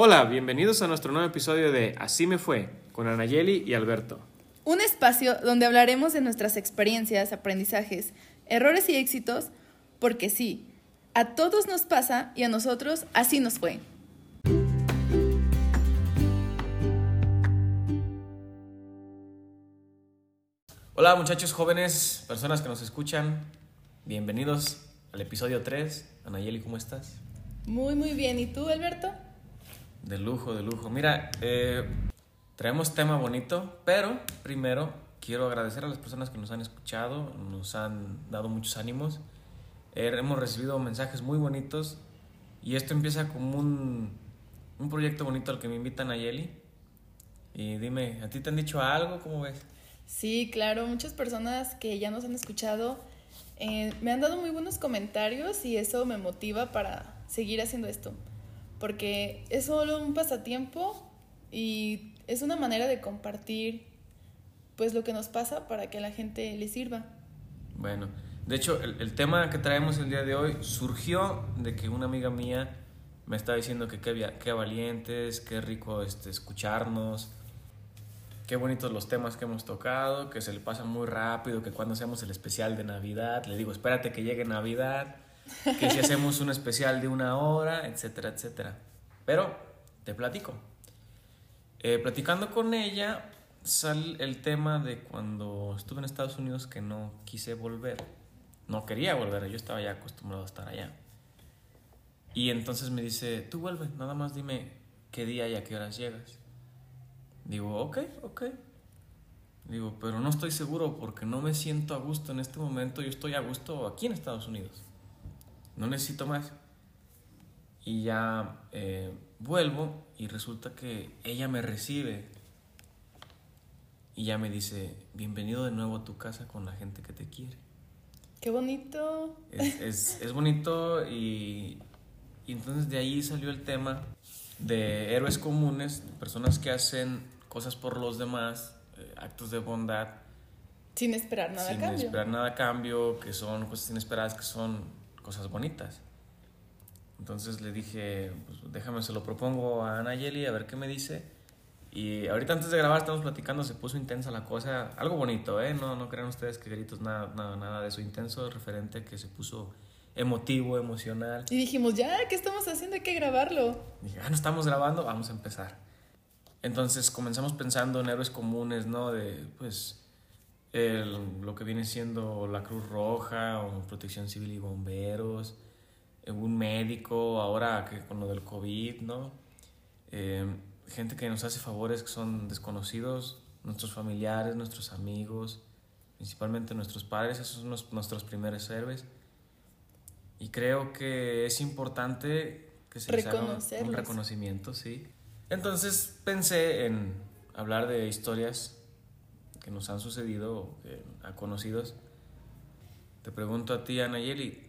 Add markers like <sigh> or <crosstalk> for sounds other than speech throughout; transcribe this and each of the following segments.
Hola, bienvenidos a nuestro nuevo episodio de Así me fue con Anayeli y Alberto. Un espacio donde hablaremos de nuestras experiencias, aprendizajes, errores y éxitos, porque sí, a todos nos pasa y a nosotros así nos fue. Hola muchachos jóvenes, personas que nos escuchan, bienvenidos al episodio 3. Anayeli, ¿cómo estás? Muy, muy bien. ¿Y tú, Alberto? De lujo, de lujo. Mira, eh, traemos tema bonito, pero primero quiero agradecer a las personas que nos han escuchado, nos han dado muchos ánimos. Eh, hemos recibido mensajes muy bonitos y esto empieza como un, un proyecto bonito al que me invitan a Yeli. Y dime, ¿a ti te han dicho algo? ¿Cómo ves? Sí, claro, muchas personas que ya nos han escuchado eh, me han dado muy buenos comentarios y eso me motiva para seguir haciendo esto porque es solo un pasatiempo y es una manera de compartir pues lo que nos pasa para que la gente le sirva. Bueno, de hecho el, tema que traemos el día de hoy surgió de que una amiga mía me estaba diciendo que qué, valientes, qué rico este, escucharnos, qué bonitos los temas que hemos tocado, que se le pasa muy rápido, que cuando hacemos el especial de Navidad, le digo, espérate que llegue Navidad que si hacemos un especial de una hora, etcétera, etcétera. Pero te platico. Eh, platicando con ella, sale el tema de cuando estuve en Estados Unidos que no quise volver. No quería volver, yo estaba ya acostumbrado a estar allá. Y entonces me dice, tú vuelve, nada más dime qué día y a qué horas llegas. Digo, ok, ok. Digo, pero no estoy seguro porque no me siento a gusto en este momento. Yo estoy a gusto aquí en Estados Unidos no necesito más. Y ya eh, vuelvo y resulta que ella me recibe y ya me dice, bienvenido de nuevo a tu casa con la gente que te quiere. Qué bonito. Es, bonito y, entonces de ahí salió el tema de héroes comunes, personas que hacen cosas por los demás, eh, actos de bondad. Sin esperar nada a cambio. Sin esperar nada a cambio, que son cosas inesperadas, que son cosas bonitas. Entonces le dije, pues déjame, se lo propongo a Anayeli a ver qué me dice. Y ahorita antes de grabar estamos platicando, se puso intensa la cosa, algo bonito, ¿eh? No, no crean ustedes que gritos, nada, nada, nada de eso intenso, referente que se puso emotivo, emocional. Y dijimos, ya, ¿qué estamos haciendo? Hay que grabarlo. dije, ah, no estamos grabando, vamos a empezar. Entonces comenzamos pensando en héroes comunes, ¿no? De, pues, el, lo que viene siendo la Cruz Roja o Protección Civil y Bomberos, eh, un médico, ahora que con lo del COVID, ¿no? Eh, gente que nos hace favores que son desconocidos, nuestros familiares, nuestros amigos, principalmente nuestros padres, esos son nuestros primeros héroes. Y creo que es importante que se les haga un reconocimiento, sí. Entonces pensé en hablar de historias que nos han sucedido a conocidos. Te pregunto a ti, Anayeli,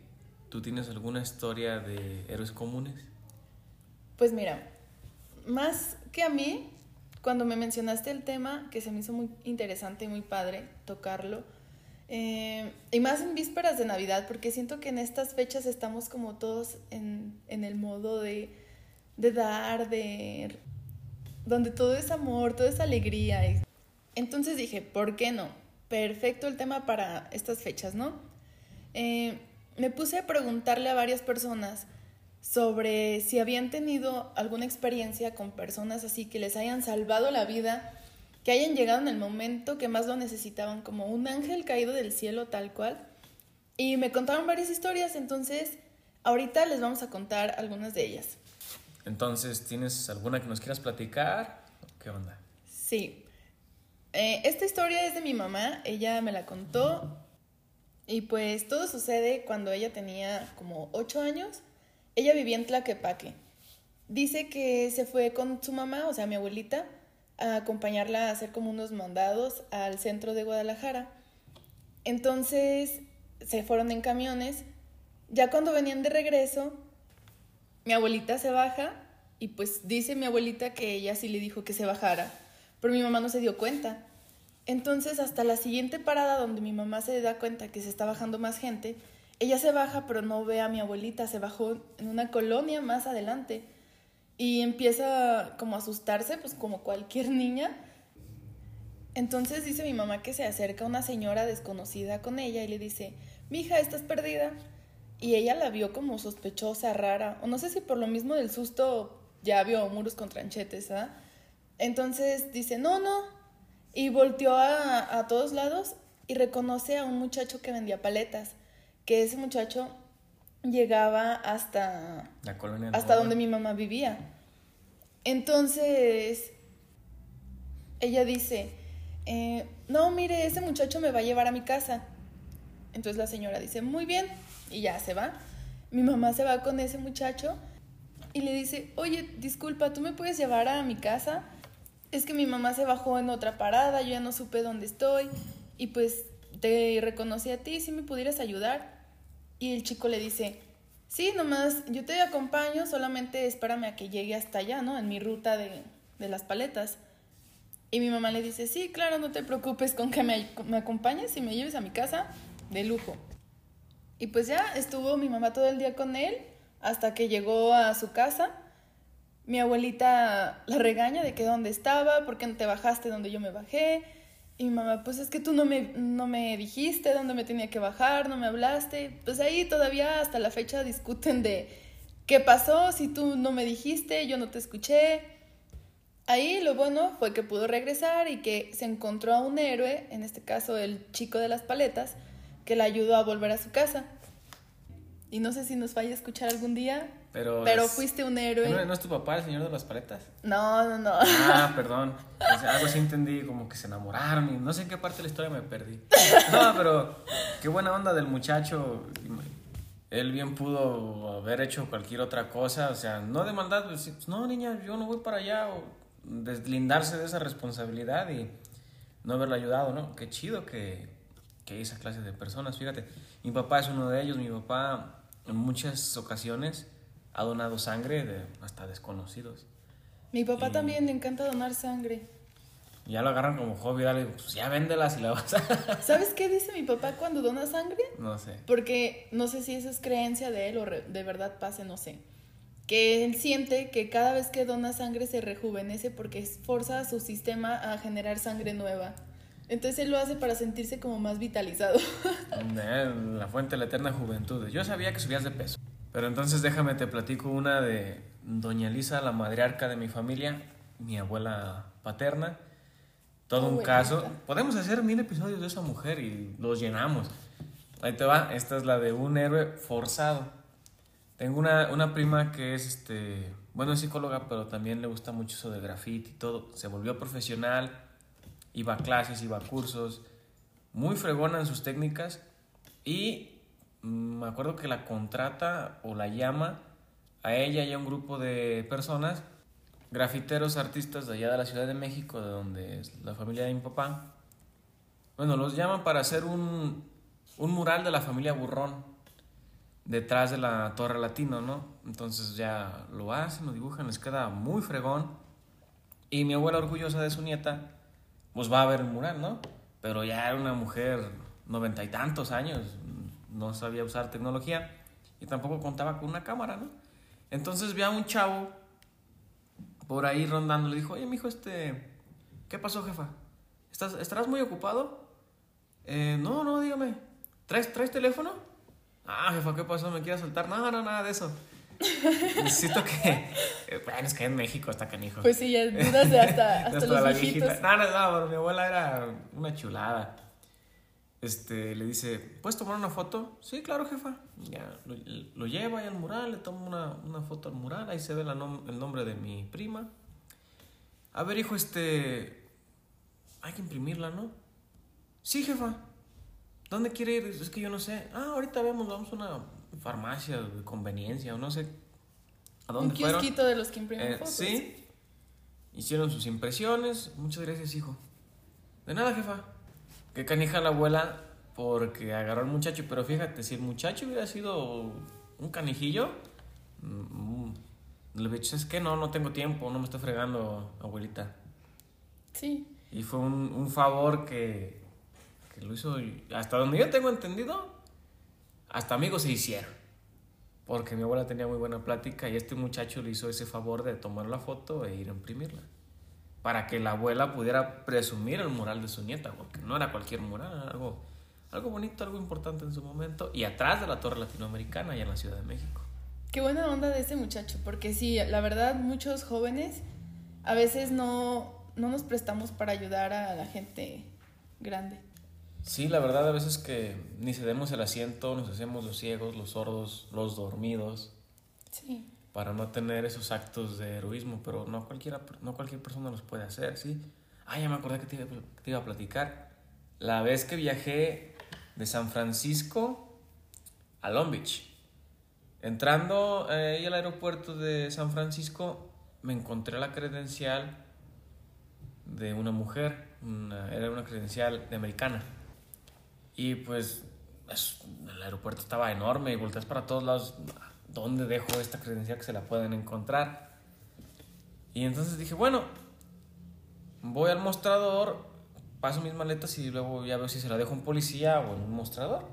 ¿tú tienes alguna historia de héroes comunes? Pues mira, más que a mí, cuando me mencionaste el tema, que se me hizo muy interesante y muy padre tocarlo, eh, y más en vísperas de Navidad, porque siento que en estas fechas estamos como todos en, en el modo de, de dar, de donde todo es amor, todo es alegría. Entonces dije, ¿por qué no? Perfecto el tema para estas fechas, ¿no? Eh, me puse a preguntarle a varias personas sobre si habían tenido alguna experiencia con personas así que les hayan salvado la vida, que hayan llegado en el momento que más lo necesitaban, como un ángel caído del cielo tal cual. Y me contaron varias historias, entonces ahorita les vamos a contar algunas de ellas. Entonces, ¿tienes alguna que nos quieras platicar? ¿Qué onda? Sí. Eh, esta historia es de mi mamá, ella me la contó y pues todo sucede cuando ella tenía como 8 años. Ella vivía en Tlaquepaque. Dice que se fue con su mamá, o sea, mi abuelita, a acompañarla a hacer como unos mandados al centro de Guadalajara. Entonces se fueron en camiones. Ya cuando venían de regreso, mi abuelita se baja y pues dice mi abuelita que ella sí le dijo que se bajara pero mi mamá no se dio cuenta. Entonces, hasta la siguiente parada donde mi mamá se da cuenta que se está bajando más gente, ella se baja, pero no ve a mi abuelita, se bajó en una colonia más adelante. y empieza como a asustarse, pues como cualquier niña. Entonces dice mi mamá que se acerca una señora desconocida con ella y le dice, mija, estás perdida. Y ella la vio como sospechosa, rara, o no sé si por lo mismo del susto ya vio muros con tranchetes, ¿ah? Entonces dice, no, no. Y volteó a, a todos lados y reconoce a un muchacho que vendía paletas, que ese muchacho llegaba hasta, La colonia hasta donde mi mamá vivía. Entonces, ella dice, eh, no, mire, ese muchacho me va a llevar a mi casa. Entonces la señora dice, muy bien, y ya se va. Mi mamá se va con ese muchacho y le dice, oye, disculpa, ¿tú me puedes llevar a mi casa? Es que mi mamá se bajó en otra parada, yo ya no supe dónde estoy y pues te reconocí a ti, si me pudieras ayudar. Y el chico le dice, sí, nomás, yo te acompaño, solamente espérame a que llegue hasta allá, ¿no? En mi ruta de, de las paletas. Y mi mamá le dice, sí, claro, no te preocupes con que me, me acompañes y me lleves a mi casa de lujo. Y pues ya estuvo mi mamá todo el día con él hasta que llegó a su casa. Mi abuelita la regaña de que dónde estaba, por qué no te bajaste donde yo me bajé. Y mi mamá, pues es que tú no me, no me dijiste dónde me tenía que bajar, no me hablaste. Pues ahí todavía hasta la fecha discuten de qué pasó, si tú no me dijiste, yo no te escuché. Ahí lo bueno fue que pudo regresar y que se encontró a un héroe, en este caso el chico de las paletas, que la ayudó a volver a su casa. Y no sé si nos vaya a escuchar algún día, Pero, pero es- fuiste un héroe. ¿No, no es tu papá el señor de las paletas? No, no, no. Ah, <laughs> perdón. Sea, algo así entendí, como que se enamoraron y no sé en qué parte de la historia me perdí. <laughs> No, pero qué buena onda del muchacho. Él bien pudo haber hecho cualquier otra cosa, o sea, no de maldad, pues, sí, pues, no, niña, yo no voy para allá, o deslindarse de esa responsabilidad y no haberle ayudado, ¿no? Qué chido que, que esa clase de personas, fíjate. Mi papá es uno de ellos, mi papá en muchas ocasiones ha donado sangre de hasta desconocidos. Mi papá Y- también le encanta donar sangre. Ya lo agarran como hobby, dale, pues ya véndelas y la vas a... <laughs> ¿Sabes qué dice mi papá cuando dona sangre? no sé. Porque no sé si eso es creencia de él o de verdad pase, no sé. Que él siente que cada vez que dona sangre se rejuvenece porque forza a su sistema a generar sangre nueva. Entonces él lo hace para sentirse como más vitalizado. <laughs> La fuente de la eterna juventud. Yo sabía que subías de peso. Pero entonces déjame te platico una de Doña Elisa, la matriarca de mi familia, mi abuela paterna. Todo un caso. Podemos hacer mil episodios de esa mujer y los llenamos. Ahí te va. Esta es la de un héroe forzado. Tengo una, una prima que es este, bueno, es psicóloga, pero también le gusta mucho eso de graffiti y todo. Se volvió profesional, iba a clases, iba a cursos, muy fregona en sus técnicas y me acuerdo que la contrata o la llama a ella y a un grupo de personas, grafiteros, artistas de allá de la Ciudad de México, de donde es la familia de mi papá. Bueno, los llaman para hacer un, un mural de la familia Burrón detrás de la Torre Latino, ¿no? Entonces ya lo hacen, lo dibujan, les queda muy fregón. Y mi abuela, orgullosa de su nieta, pues va a ver el mural, ¿no? Pero ya era una mujer noventa y tantos años, no sabía usar tecnología y tampoco contaba con una cámara, ¿no? Entonces ve a un chavo por ahí rondando, le dijo, oye, mijo, este, ¿qué pasó, jefa? ¿Estás, ¿Estarás muy ocupado? "Eh, no, no, dígame, ¿traes, ¿traes teléfono? Ah, jefa, ¿qué pasó? ¿Me quieres saltar? No, no, nada de eso. <laughs> Necesito que... eh, Bueno, es que en México está canijo. Pues sí, ya dudas de hasta, <laughs> hasta Hasta los la viejitos. viejita. No, no, no, mi abuela era una chulada. Este, le dice, ¿puedes tomar una foto? Sí, claro, jefa. Ya, lo, lo lleva ahí al mural, le tomo una, una foto al mural, ahí se ve la nom- el nombre de mi prima. A ver, hijo, este, hay que imprimirla, ¿no? Sí, jefa. ¿Dónde quiere ir? Es que yo no sé. Ah, ahorita vemos, vamos a una farmacia de conveniencia o no sé. ¿A Un dónde fueron? kiosquito de los que imprimen Eh, fotos. sí. Hicieron sus impresiones. Muchas gracias, hijo. De nada, jefa. Qué canija la abuela porque agarró al muchacho. Pero fíjate, si el muchacho hubiera sido un canijillo, mm, le hubiera dicho, es que no, no tengo tiempo, no me estoy fregando, abuelita. Sí. Y fue un, un favor que, que lo hizo, hasta donde yo tengo entendido, hasta amigos se hicieron. porque mi abuela tenía muy buena plática y este muchacho le hizo ese favor de tomar la foto e ir a imprimirla. Para que la abuela pudiera presumir el mural de su nieta, porque no era cualquier mural, algo, algo bonito, algo importante en su momento, y atrás de la Torre Latinoamericana y en la Ciudad de México. Qué buena onda de ese muchacho, porque sí, la verdad, muchos jóvenes a veces no, no nos prestamos para ayudar a la gente grande. Sí, la verdad a veces que ni cedemos el asiento, nos hacemos los ciegos, los sordos, los dormidos. Sí. Para no tener esos actos de heroísmo, pero no, cualquiera, no cualquier persona los puede hacer, ¿sí? Ah, ya me acordé que te, te iba a platicar. La vez que viajé de San Francisco a Long Beach. Entrando eh, al aeropuerto de San Francisco, me encontré la credencial de una mujer, era una credencial de americana. Y pues el aeropuerto estaba enorme y volteas para todos lados, ¿dónde dejo esta credencial que se la pueden encontrar? Y entonces dije, bueno, voy al mostrador, paso mis maletas y luego ya veo si se la dejo a un policía o en un mostrador.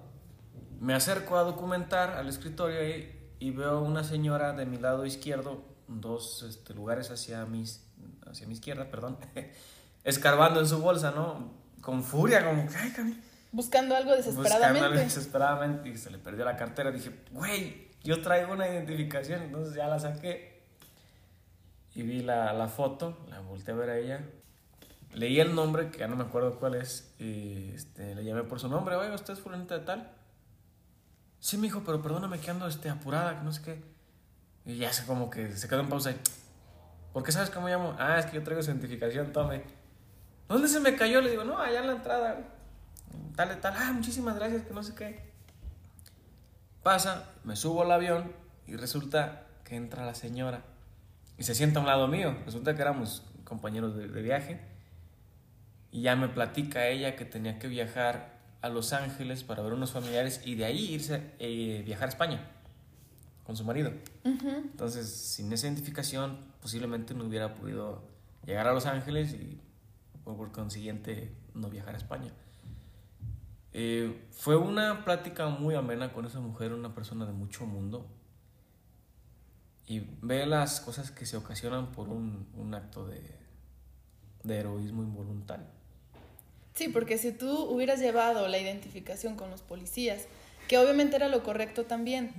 Me acerco a documentar al escritorio y, y veo una señora de mi lado izquierdo, dos este, lugares hacia, mis, hacia mi izquierda, perdón, <laughs> escarbando en su bolsa, ¿no? Con furia, como, ay, Buscando algo desesperadamente. Buscando algo desesperadamente y se le perdió la cartera. Dije, güey, yo traigo una identificación, entonces ya la saqué. Y vi la, la foto, la volteé a ver a ella. Leí el nombre, que ya no me acuerdo cuál es, y este, le llamé por su nombre. Oiga, ¿usted es fulanita de tal? Sí, me dijo, pero perdóname que ando este, apurada, que no sé qué. Y ya se como que se quedó en pausa y... ¿Por qué sabes cómo llamo? Ah, es que yo traigo su identificación, tome. ¿Dónde se me cayó? Le digo, no, allá en la entrada tal, tal, ah, muchísimas gracias, que no sé qué. Pasa, me subo al avión y resulta que entra la señora y se sienta a un lado mío. Resulta que éramos compañeros de, viaje y ya me platica ella que tenía que viajar a Los Ángeles para ver unos familiares y de ahí irse eh, viajar a España con su marido. Entonces, sin esa identificación, posiblemente no hubiera podido llegar a Los Ángeles y por consiguiente no viajar a España. Eh, fue una plática muy amena con esa mujer, una persona de mucho mundo. Y ve las cosas que se ocasionan por un, un acto de, de heroísmo involuntario. Sí, porque si tú hubieras llevado la identificación con los policías, que obviamente era lo correcto también,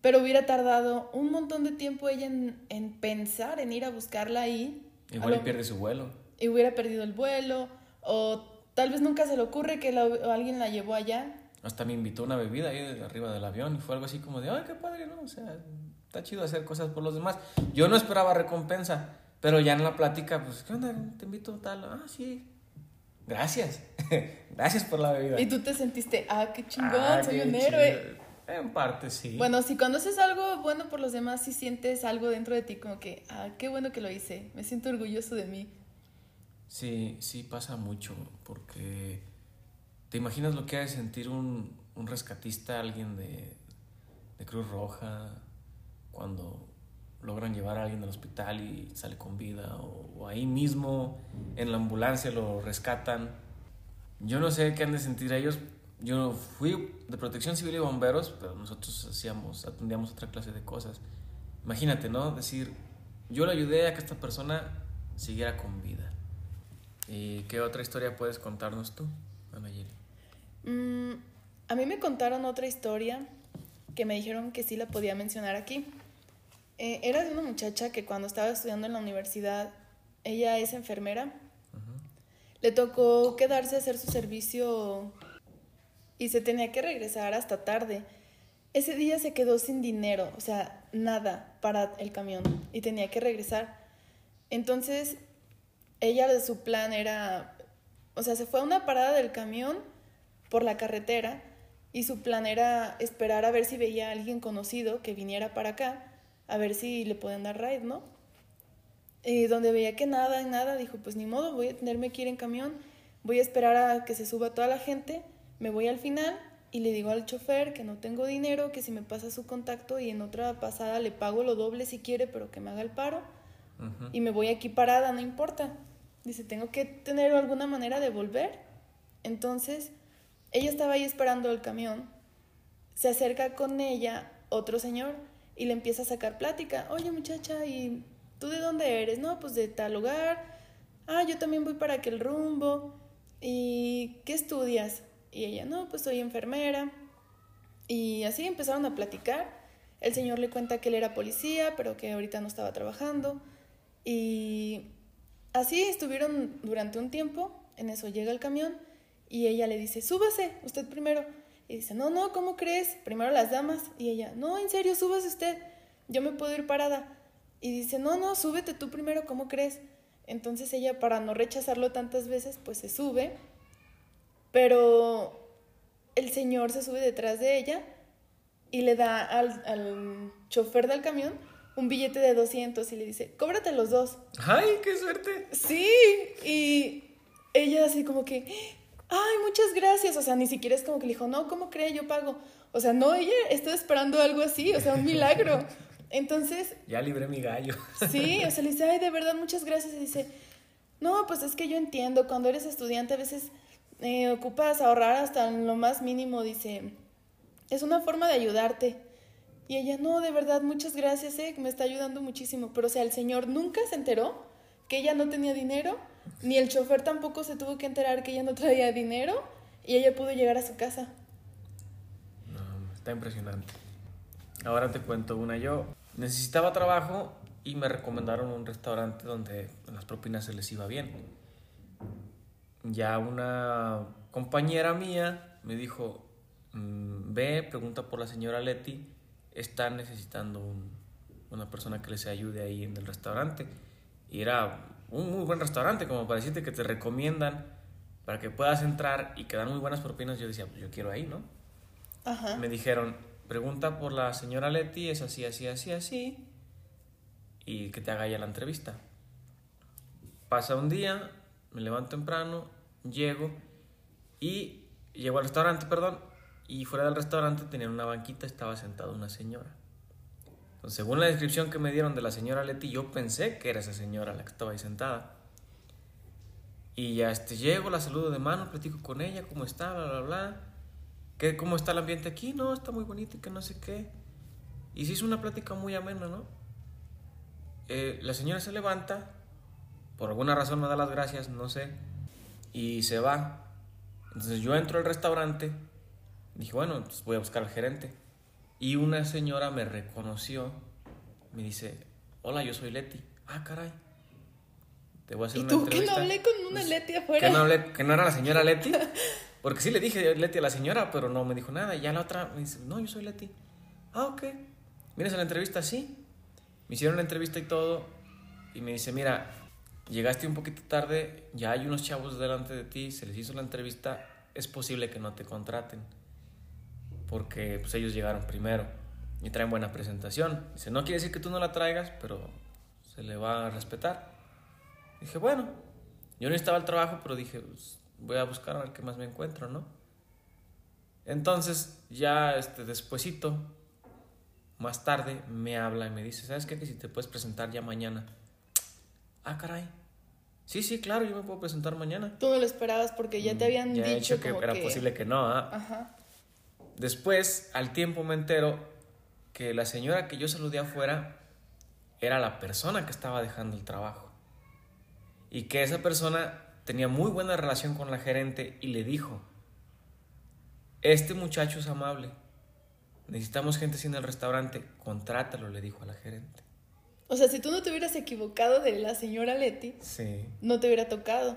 pero hubiera tardado un montón de tiempo ella en, en pensar en ir a buscarla ahí. Igual y pierde su vuelo. Y hubiera perdido el vuelo, o Tal vez nunca se le ocurre que alguien la llevó allá. Hasta me invitó una bebida ahí de arriba del avión y fue algo así como de, ay, qué padre, ¿no? O sea, está chido hacer cosas por los demás. Yo no esperaba recompensa, pero ya en la plática, pues, ¿qué onda? Te invito tal. Ah, sí. Gracias. <laughs> Gracias por la bebida. Y tú te sentiste, ah, qué chingón, ah, soy un héroe. En parte, sí. Bueno, si cuando haces algo bueno por los demás, sí sientes algo dentro de ti como que, ah, qué bueno que lo hice, me siento orgulloso de mí. Sí, sí pasa mucho, porque te imaginas lo que ha de sentir un, un rescatista, alguien de, de, Cruz Roja, cuando logran llevar a alguien al hospital y sale con vida, o, ahí mismo en la ambulancia lo rescatan. Yo no sé qué han de sentir ellos. Yo fui de protección civil y bomberos, pero nosotros hacíamos, atendíamos otra clase de cosas. Imagínate, ¿no? Decir, yo le ayudé a que esta persona siguiera con vida. ¿Y qué otra historia puedes contarnos tú, Ana mm, a mí me contaron otra historia que me dijeron que sí la podía mencionar aquí. Eh, era de una muchacha que cuando estaba estudiando en la universidad, ella es enfermera, le tocó quedarse a hacer su servicio y se tenía que regresar hasta tarde. Ese día se quedó sin dinero, o sea, nada para el camión y tenía que regresar. Entonces ella de su plan era, o sea, se fue a una parada del camión por la carretera y su plan era esperar a ver si veía a alguien conocido que viniera para acá, a ver si le podían dar ride, ¿no? Y donde veía que nada, nada, dijo, pues ni modo, voy a tenerme que ir en camión, voy a esperar a que se suba toda la gente, me voy al final y le digo al chofer que no tengo dinero, que si me pasa su contacto y en otra pasada le pago lo doble si quiere, pero que me haga el paro y me voy aquí parada, no importa. Dice, tengo que tener alguna manera de volver. Entonces, ella estaba ahí esperando el camión, se acerca con ella otro señor y le empieza a sacar plática. Oye muchacha, ¿y tú de dónde eres? No, pues de tal lugar. Ah, yo también voy para aquel rumbo. ¿Y qué estudias? Y ella, no, pues soy enfermera. Y así empezaron a platicar. El señor le cuenta que él era policía, pero que ahorita no estaba trabajando. Y así estuvieron durante un tiempo. En eso llega el camión y ella le dice, súbase, usted primero. Y dice, no, no, ¿cómo crees? Primero las damas. Y ella, no, en serio, súbase usted. Yo me puedo ir parada. Y dice, no, no, súbete tú primero, ¿cómo crees? Entonces ella, para no rechazarlo tantas veces, pues se sube. Pero el señor se sube detrás de ella y le da al, al chofer del camión un billete de 200 y le dice, cóbrate los dos. ¡Ay, qué suerte! Sí, y ella así como que, ay, muchas gracias. O sea, ni siquiera es como que le dijo, no, ¿cómo cree? Yo pago. O sea, no, ella está esperando algo así, o sea, un <laughs> milagro. Entonces... Ya libré mi gallo. Sí, o sea, le dice, ay, de verdad, muchas gracias. Y dice, no, pues es que yo entiendo, cuando eres estudiante a veces eh, ocupas ahorrar hasta lo más mínimo, dice, es una forma de ayudarte. Y ella, no, de verdad, muchas gracias, eh, me está ayudando muchísimo. Pero, o sea, el señor nunca se enteró que ella no tenía dinero, ni el chofer tampoco se tuvo que enterar que ella no traía dinero, y ella pudo llegar a su casa. No, está impresionante. Ahora te cuento una yo. Necesitaba trabajo y me recomendaron un restaurante donde las propinas se les iba bien. Ya una compañera mía me dijo, mm, ve, pregunta por la señora Leti, está necesitando un- una persona que les ayude ahí en el restaurante. Y era un muy buen restaurante, como para decirte que te recomiendan para que puedas entrar y que dan muy buenas propinas. Yo decía, pues yo quiero ahí, ¿no? Ajá. Me dijeron, pregunta por la señora Leti, es así, así, así, así, y que te haga ya la entrevista. Pasa un día, me levanto temprano, llego y llego al restaurante, perdón, y fuera del restaurante tenían una banquita, estaba sentada una señora. Según la descripción que me dieron de la señora Leti, yo pensé que era esa señora la que estaba ahí sentada. Y ya este, llego, la saludo de mano, platico con ella, cómo está, bla, bla, bla. ¿Qué, ¿Cómo está el ambiente aquí? No, está muy bonito y que no sé qué. Y se hizo una plática muy amena, ¿no? Eh, la señora se levanta, por alguna razón me da las gracias, no sé, y se va. Entonces yo entro al restaurante, dije, bueno, pues voy a buscar al gerente. Y una señora me reconoció, me dice, hola, yo soy Leti. Ah, caray. Te voy a hacer ¿Y una tú que no entrevista. hablé con una Pues, Leti afuera? Que no, hablé- que no era la señora <laughs> Leti. Porque sí le dije Leti a la señora, pero no me dijo nada. Y ya la otra me dice, no, yo soy Leti. Ah, ok. ¿Vienes a la entrevista? Sí. Me hicieron la entrevista y todo. Y me dice, mira, llegaste un poquito tarde, ya hay unos chavos delante de ti, se les hizo la entrevista, es posible que no te contraten. Porque pues ellos llegaron primero y traen buena presentación. Dice, no quiere decir que tú no la traigas, pero se le va a respetar. Dije, bueno, yo no estaba al trabajo, pero dije, pues, voy a buscar a ver qué más me encuentro, ¿no? Entonces, ya este, despuesito, más tarde, me habla y me dice, ¿sabes qué? Que si te puedes presentar ya mañana. <tsk> Ah, caray. Sí, sí, claro, yo me puedo presentar mañana. Tú no lo esperabas porque ya te habían Mm, Ya he dicho dicho que como era posible que no, ¿ah? Ajá. Después, al tiempo me entero que la señora que yo saludé afuera era la persona que estaba dejando el trabajo. Y que esa persona tenía muy buena relación con la gerente y le dijo, este muchacho es amable, necesitamos gente en el restaurante, contrátalo, le dijo a la gerente. O sea, si tú no te hubieras equivocado de la señora Leti, Sí. no te hubiera tocado.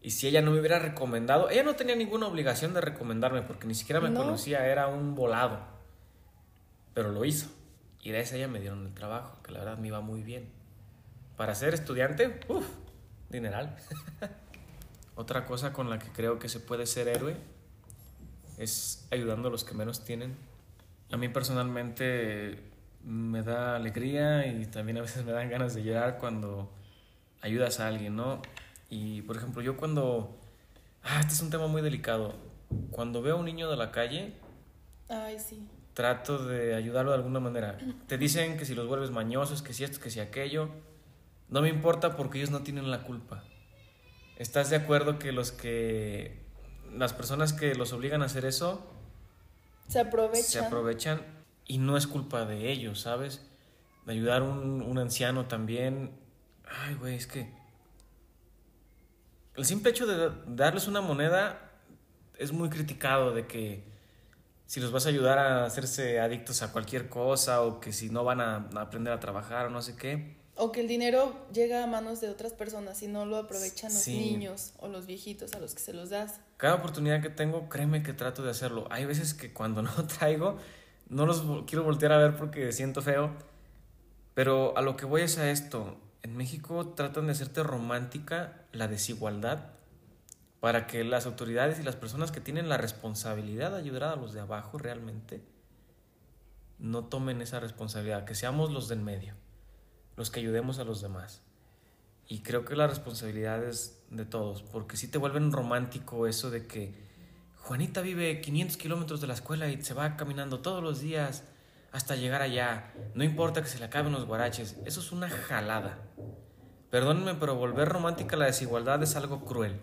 Y si ella no me hubiera recomendado, ella no tenía ninguna obligación de recomendarme porque ni siquiera me No. conocía, era un volado. Pero lo hizo. Y de esa ella me dieron el trabajo, que la verdad me iba muy bien. Para ser estudiante, uff, dineral. <laughs> Otra cosa con la que creo que se puede ser héroe es ayudando a los que menos tienen. A mí personalmente me da alegría y también a veces me dan ganas de llorar cuando ayudas a alguien, ¿no? Y por ejemplo, yo cuando... Ah, este es un tema muy delicado. Cuando veo a un niño de la calle, Ay, sí. trato de ayudarlo de alguna manera. Te dicen que si los vuelves mañosos, que si esto, que si aquello. No me importa porque ellos no tienen la culpa. ¿Estás de acuerdo que los que... Las personas que los obligan a hacer eso Se aprovechan. se aprovechan y no es culpa de ellos, ¿sabes? De ayudar a un, un anciano también. Ay, güey, es que el simple hecho de darles una moneda es muy criticado de que si los vas a ayudar a hacerse adictos a cualquier cosa o que si no van a, aprender a trabajar o no sé qué. O que el dinero llega a manos de otras personas y no lo aprovechan los niños o los viejitos a los que se los das. Cada oportunidad que tengo, créeme que trato de hacerlo. Hay veces que cuando no <laughs> traigo, no los quiero voltear a ver porque siento feo. Pero a lo que voy es a esto. En México tratan de hacerte romántica la desigualdad para que las autoridades y las personas que tienen la responsabilidad de ayudar a los de abajo realmente no tomen esa responsabilidad, que seamos los del medio, los que ayudemos a los demás. Y creo que la responsabilidad es de todos, porque si te vuelven romántico eso de que Juanita vive 500 kilómetros de la escuela y se va caminando todos los días hasta llegar allá. No importa que se le acaben los guaraches. Eso es una jalada. Perdónenme, pero volver romántica la desigualdad es algo cruel.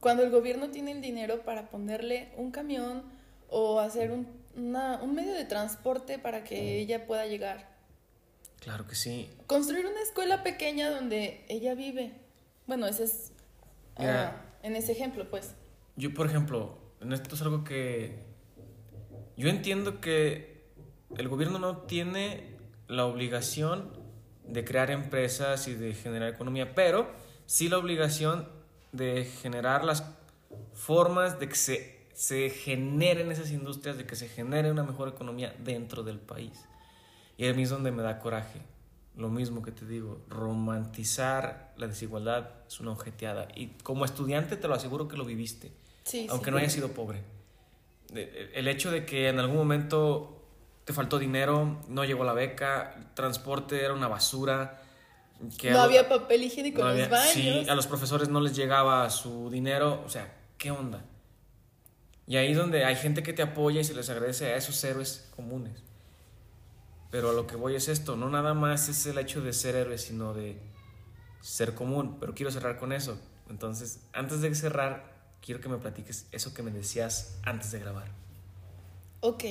Cuando el gobierno tiene el dinero para ponerle un camión o hacer un, un medio de transporte para que ella pueda llegar. Claro que sí. Construir una escuela pequeña donde ella vive. Bueno, ese es... Ah, en ese ejemplo, pues. Yo, por ejemplo, en esto es algo que... Yo entiendo que el gobierno no tiene la obligación de crear empresas y de generar economía, pero sí la obligación de generar las formas de que se, se generen esas industrias, de que se genere una mejor economía dentro del país. Y a mí es donde me da coraje. Lo mismo que te digo, romantizar la desigualdad es una objeteada. Y como estudiante te lo aseguro que lo viviste, aunque no haya sido pobre. El hecho de que en algún momento te faltó dinero, no llegó la beca, el transporte era una basura. Que no había papel higiénico en los baños. Sí, a los profesores no les llegaba su dinero. O sea, ¿qué onda? Y ahí es donde hay gente que te apoya y se les agradece a esos héroes comunes. Pero a lo que voy es esto, no nada más es el hecho de ser héroe, sino de ser común. Pero quiero cerrar con eso. Entonces, antes de cerrar, quiero que me platiques eso que me decías antes de grabar. Ok.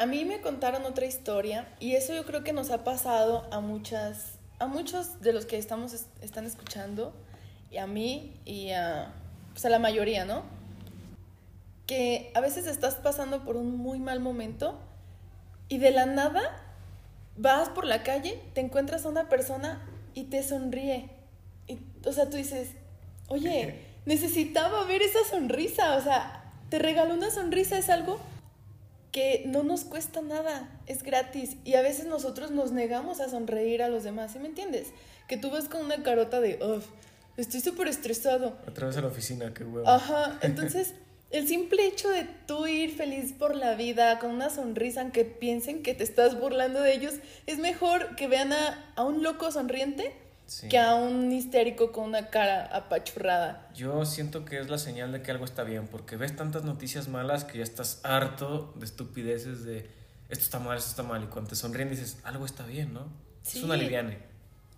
A mí me contaron otra historia y eso yo creo que nos ha pasado a muchas, a muchos de los que estamos, están escuchando y a mí y a, pues a la mayoría, ¿no? Que a veces estás pasando por un muy mal momento y de la nada vas por la calle, te encuentras a una persona y te sonríe. Y, o sea, tú dices, oye, <laughs> necesitaba ver esa sonrisa, o sea, te regaló una sonrisa, es algo que no nos cuesta nada, es gratis. Y a veces nosotros nos negamos a sonreír a los demás, ¿sí me entiendes? Que tú vas con una carota de, uff, estoy súper estresado. Otra vez a la oficina, qué huevo. Ajá, <laughs> entonces el simple hecho de tú ir feliz por la vida, con una sonrisa, aunque piensen que te estás burlando de ellos, es mejor que vean a, a un loco sonriente que a un histérico con una cara apachurrada. Yo siento que es la señal de que algo está bien, porque ves tantas noticias malas que ya estás harto de estupideces de esto está mal, esto está mal, y cuando te sonríen dices, algo está bien, ¿no? Es una liviane.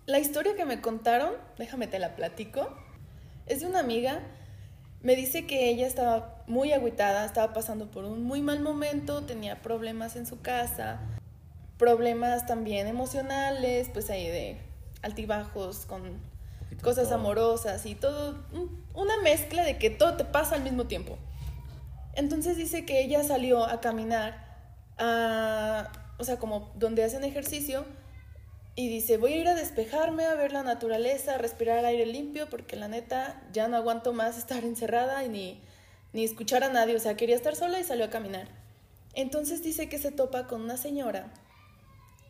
La historia que me contaron, déjame te la platico, es de una amiga. Me dice que ella estaba muy agüitada, estaba pasando por un muy mal momento, tenía problemas en su casa, problemas también emocionales, pues ahí de altibajos, con cosas amorosas y todo, una mezcla de que todo te pasa al mismo tiempo. Entonces dice que ella salió a caminar, a, o sea, como donde hacen ejercicio, y dice, voy a ir a despejarme, a ver la naturaleza, a respirar aire limpio, porque la neta ya no aguanto más estar encerrada y ni, ni escuchar a nadie, o sea, quería estar sola y salió a caminar. Entonces dice que se topa con una señora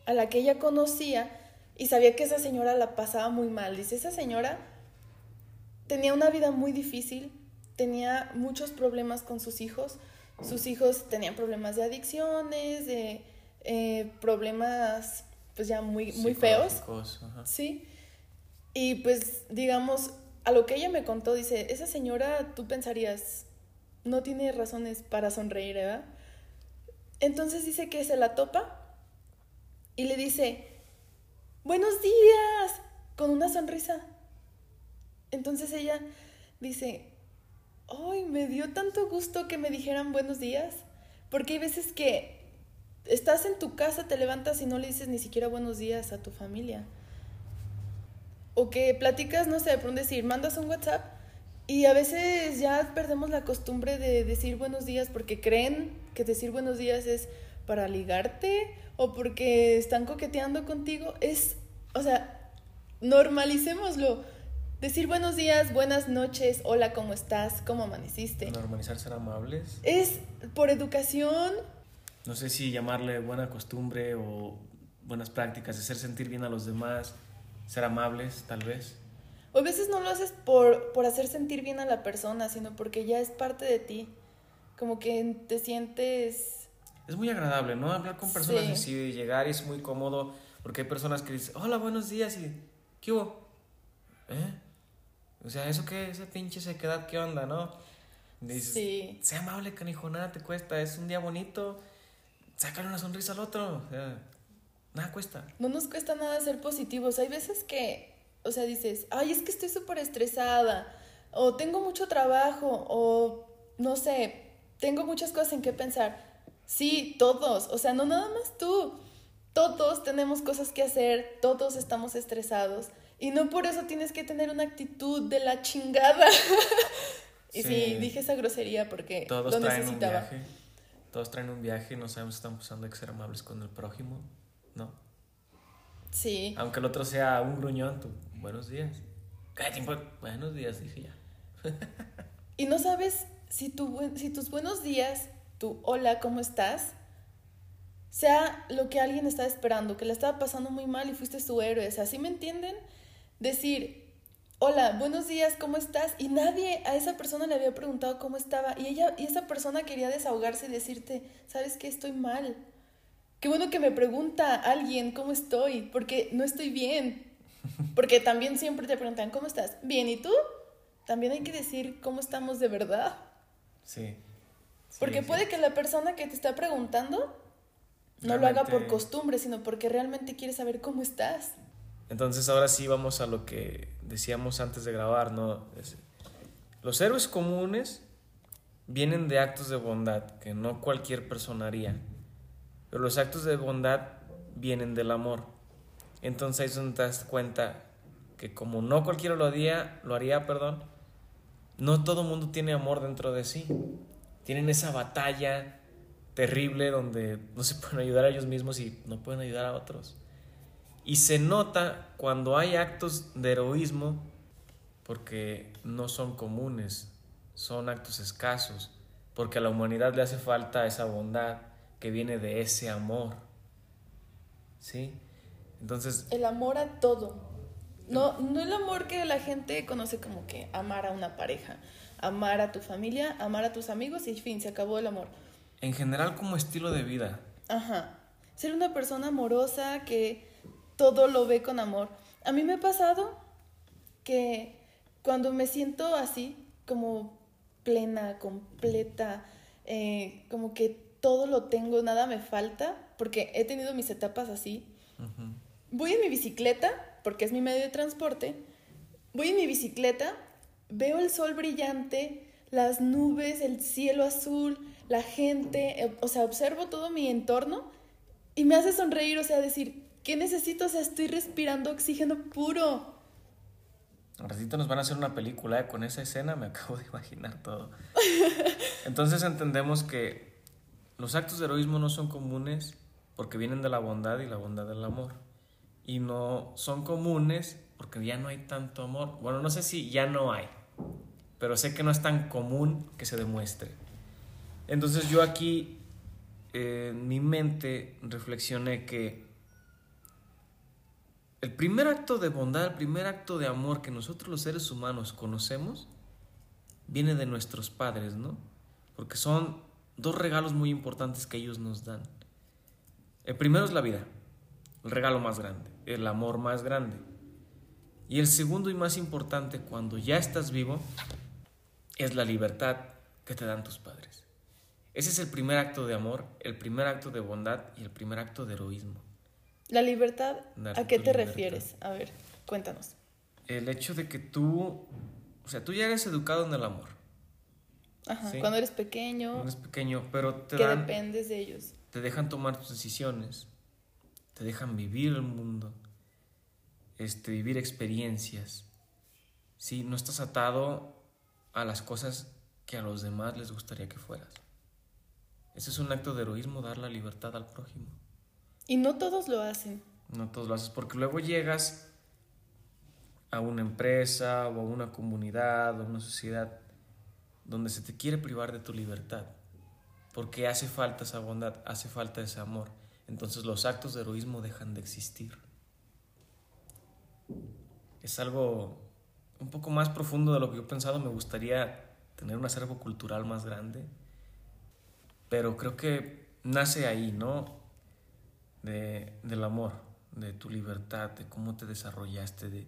a la que ella conocía, y sabía que esa señora la pasaba muy mal. Dice, esa señora tenía una vida muy difícil, tenía muchos problemas con sus hijos. Sus hijos tenían problemas de adicciones, de eh, problemas pues ya muy, muy feos. Sí. Y pues digamos, a lo que ella me contó, dice, esa señora tú pensarías, no tiene razones para sonreír, ¿verdad? Entonces dice que se la topa y le dice, buenos días, con una sonrisa. Entonces ella dice, ay, me dio tanto gusto que me dijeran buenos días, porque hay veces que estás en tu casa, te levantas y no le dices ni siquiera buenos días a tu familia. O que platicas, no sé, por un decir, mandas un WhatsApp y a veces ya perdemos la costumbre de decir buenos días porque creen que decir buenos días es para ligarte o porque están coqueteando contigo. Es, o sea, normalicémoslo. Decir buenos días, buenas noches, hola, ¿cómo estás? ¿Cómo amaneciste? Normalizar ser amables. Es por educación. No sé si llamarle buena costumbre o buenas prácticas, hacer sentir bien a los demás, ser amables, tal vez. O a veces no lo haces por, por hacer sentir bien a la persona, sino porque ya es parte de ti. Como que te sientes... Es muy agradable, ¿no? Hablar con personas así, llegar y es muy cómodo, porque hay personas que dicen, hola, buenos días, y ¿qué hubo? ¿Eh? O sea, ¿eso qué? Esa pinche sequedad, ¿qué onda, no? Dices, sí. Sea amable, canijo, nada te cuesta, es un día bonito, sácale una sonrisa al otro, o sea, nada cuesta. No nos cuesta nada ser positivos, hay veces que, o sea, dices, ay, es que estoy súper estresada, o tengo mucho trabajo, o no sé, tengo muchas cosas en qué pensar. Sí, todos, o sea, no nada más tú. Todos tenemos cosas que hacer, todos estamos estresados. Y no por eso tienes que tener una actitud de la chingada. <laughs> y sí. dije esa grosería porque Todos lo traen necesitaba. Un viaje. Todos traen un viaje y no sabemos si están pasando que ser amables con el prójimo, ¿no? Sí. Aunque el otro sea un gruñón, tú, buenos días. Buenos días, dije ya. <laughs> y no sabes si, tu, si tus buenos días, tu hola, ¿cómo estás? Sea lo que alguien estaba esperando, que le estaba pasando muy mal y fuiste su héroe. O sea, ¿sí me entienden? decir, hola, buenos días, ¿cómo estás? Y nadie a esa persona le había preguntado cómo estaba. Y ella, y esa persona quería desahogarse y decirte, ¿sabes qué? Estoy mal. Qué bueno que me pregunta alguien cómo estoy, porque no estoy bien. <laughs> Porque también siempre te preguntan, ¿cómo estás? Bien, ¿y tú? También hay que decir cómo estamos de verdad. Sí. Porque puede que la persona que te está preguntando no lo haga por costumbre, sino porque realmente quiere saber cómo estás. Entonces ahora sí vamos a lo que decíamos antes de grabar, ¿no? los héroes comunes vienen de actos de bondad que no cualquier persona haría, pero los actos de bondad vienen del amor. Entonces ahí es donde te das cuenta que como no cualquiera lo haría, lo haría, perdón, no todo mundo tiene amor dentro de sí. Tienen esa batalla terrible donde no se pueden ayudar a ellos mismos y no pueden ayudar a otros. Y se nota cuando hay actos de heroísmo porque no son comunes, son actos escasos, porque a la humanidad le hace falta esa bondad que viene de ese amor. ¿Sí? Entonces... El amor a todo. No, no el amor que la gente conoce como que amar a una pareja, amar a tu familia, amar a tus amigos y fin, se acabó el amor. En general como estilo de vida. Ajá. Ser una persona amorosa que todo lo ve con amor. A mí me ha pasado que cuando me siento así, como plena, completa, eh, como que todo lo tengo, nada me falta, porque he tenido mis etapas así. Voy en mi bicicleta, porque es mi medio de transporte, voy en mi bicicleta, veo el sol brillante, las nubes, el cielo azul, la gente, eh, o sea, observo todo mi entorno y me hace sonreír, o sea, decir, ¿Qué necesito? O sea, estoy respirando oxígeno puro. Ratito nos van a hacer una película ¿eh? con esa escena, me <laughs> acabo de imaginar todo. Entonces entendemos que los actos de heroísmo no son comunes porque vienen de la bondad y la bondad del amor. Y no son comunes porque ya no hay tanto amor. Bueno, no sé si ya no hay, pero sé que no es tan común que se demuestre. Entonces yo aquí eh, en mi mente reflexioné que el primer acto de bondad, el primer acto de amor que nosotros los seres humanos conocemos, viene de nuestros padres, ¿no? Porque son dos regalos muy importantes que ellos nos dan. El primero es la vida, el regalo más grande, el amor más grande. Y el segundo y más importante, cuando ya estás vivo, es la libertad que te dan tus padres. Ese es el primer acto de amor, el primer acto de bondad y el primer acto de heroísmo. La libertad, ¿a qué te refieres? A ver, cuéntanos. El hecho de que tú, o sea, tú ya eres educado en el amor. Ajá, cuando eres pequeño. Cuando eres pequeño, pero te que dependes de ellos. te dejan tomar tus decisiones, te dejan vivir el mundo, este, vivir experiencias. ¿sí? No estás atado a las cosas que a los demás les gustaría que fueras. Ese es un acto de heroísmo, dar la libertad al prójimo. Y no todos lo hacen. No todos lo haces, porque luego llegas a una empresa o a una comunidad o a una sociedad donde se te quiere privar de tu libertad, porque hace falta esa bondad, hace falta ese amor. Entonces los actos de heroísmo dejan de existir. Es algo un poco más profundo de lo que yo he pensado. Me gustaría tener un acervo cultural más grande, pero creo que nace ahí, ¿no? De, del amor, de tu libertad, de cómo te desarrollaste, de,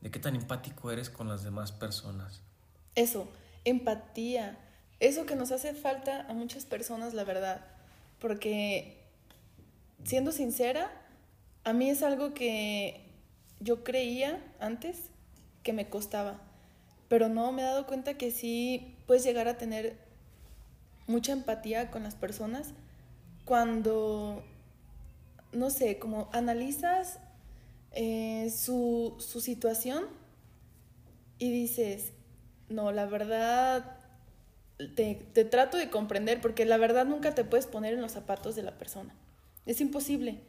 de qué tan empático eres con las demás personas. Eso, empatía, eso que nos hace falta a muchas personas, la verdad, porque siendo sincera, a mí es algo que yo creía antes que me costaba, pero no me he dado cuenta que sí puedes llegar a tener mucha empatía con las personas cuando, no sé, como analizas eh, su, su situación y dices, no, la verdad, te, te, trato de comprender porque la verdad nunca te puedes poner en los zapatos de la persona. Es imposible.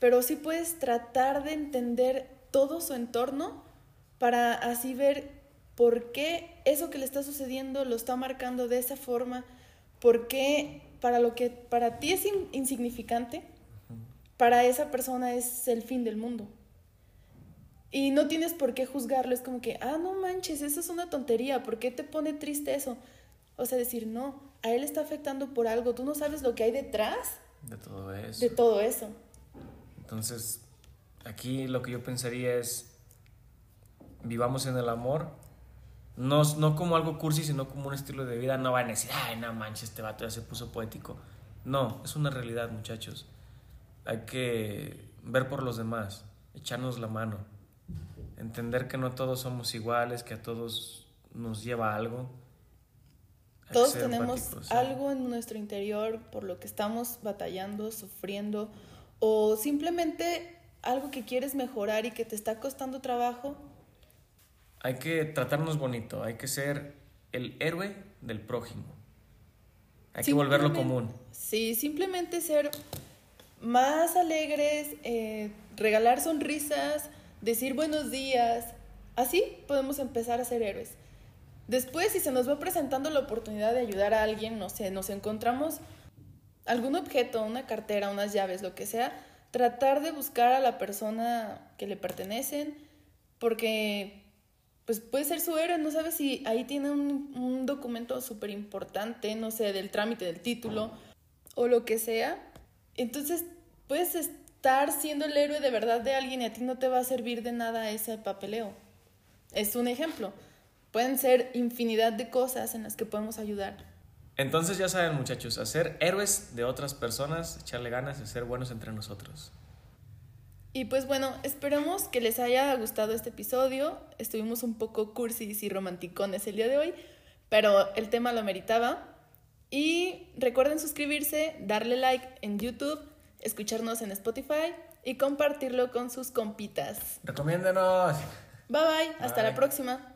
Pero sí puedes tratar de entender todo su entorno para así ver por qué eso que le está sucediendo lo está marcando de esa forma, por qué para lo que para ti es insignificante, para esa persona es el fin del mundo. Y no tienes por qué juzgarlo, es como que, ah, no manches, eso es una tontería, ¿por qué te pone triste eso? O sea, decir, no, a él está afectando por algo, tú no sabes lo que hay detrás de todo eso. De todo eso. Entonces, aquí lo que yo pensaría es, vivamos en el amor, no, no como algo cursi, sino como un estilo de vida, no van a decir, ay, no manches, este vato ya se puso poético. No, es una realidad, muchachos. Hay que ver por los demás, echarnos la mano entender que no todos somos iguales, que a todos nos lleva algo. todos tenemos algo en nuestro interior por lo que estamos batallando, sufriendo, o simplemente algo que quieres mejorar y que te está costando trabajo. Hay que tratarnos bonito, hay que ser el héroe del prójimo. Hay que volverlo común. Sí, simplemente ser más alegres, eh, regalar sonrisas, decir buenos días. Así podemos empezar a ser héroes. Después, si se nos va presentando la oportunidad de ayudar a alguien, no sé, nos encontramos algún objeto, una cartera, unas llaves, lo que sea, tratar de buscar a la persona que le pertenecen, porque pues puede ser su héroe, no sabes si ahí tiene un, documento súper importante, no sé, del trámite del título o lo que sea. Entonces, puedes estar siendo el héroe de verdad de alguien y a ti no te va a servir de nada ese papeleo. Es un ejemplo. Pueden ser infinidad de cosas en las que podemos ayudar. Entonces ya saben muchachos, hacer héroes de otras personas, echarle ganas de ser buenos entre nosotros. Y pues bueno, esperamos que les haya gustado este episodio. Estuvimos un poco cursis y romanticones el día de hoy, pero el tema lo meritaba. Y recuerden suscribirse, darle like en YouTube escucharnos en Spotify y compartirlo con sus compitas. Recomiéndenos. Bye bye, hasta la próxima.